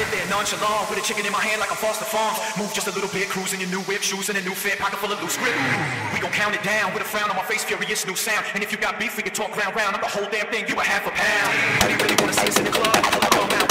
sit there nonchalant with a chicken in my hand like I'm Foster Farms. Move just a little bit, cruising your new whip, shoes and a new fit, pocket full of loose grip. We gon' count it down with a frown on my face, furious new sound. And if you got beef, we can talk round round. I'm the whole damn thing, you a half a pound. How do you really wanna see us in the club? I with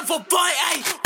beautiful boy, ayy.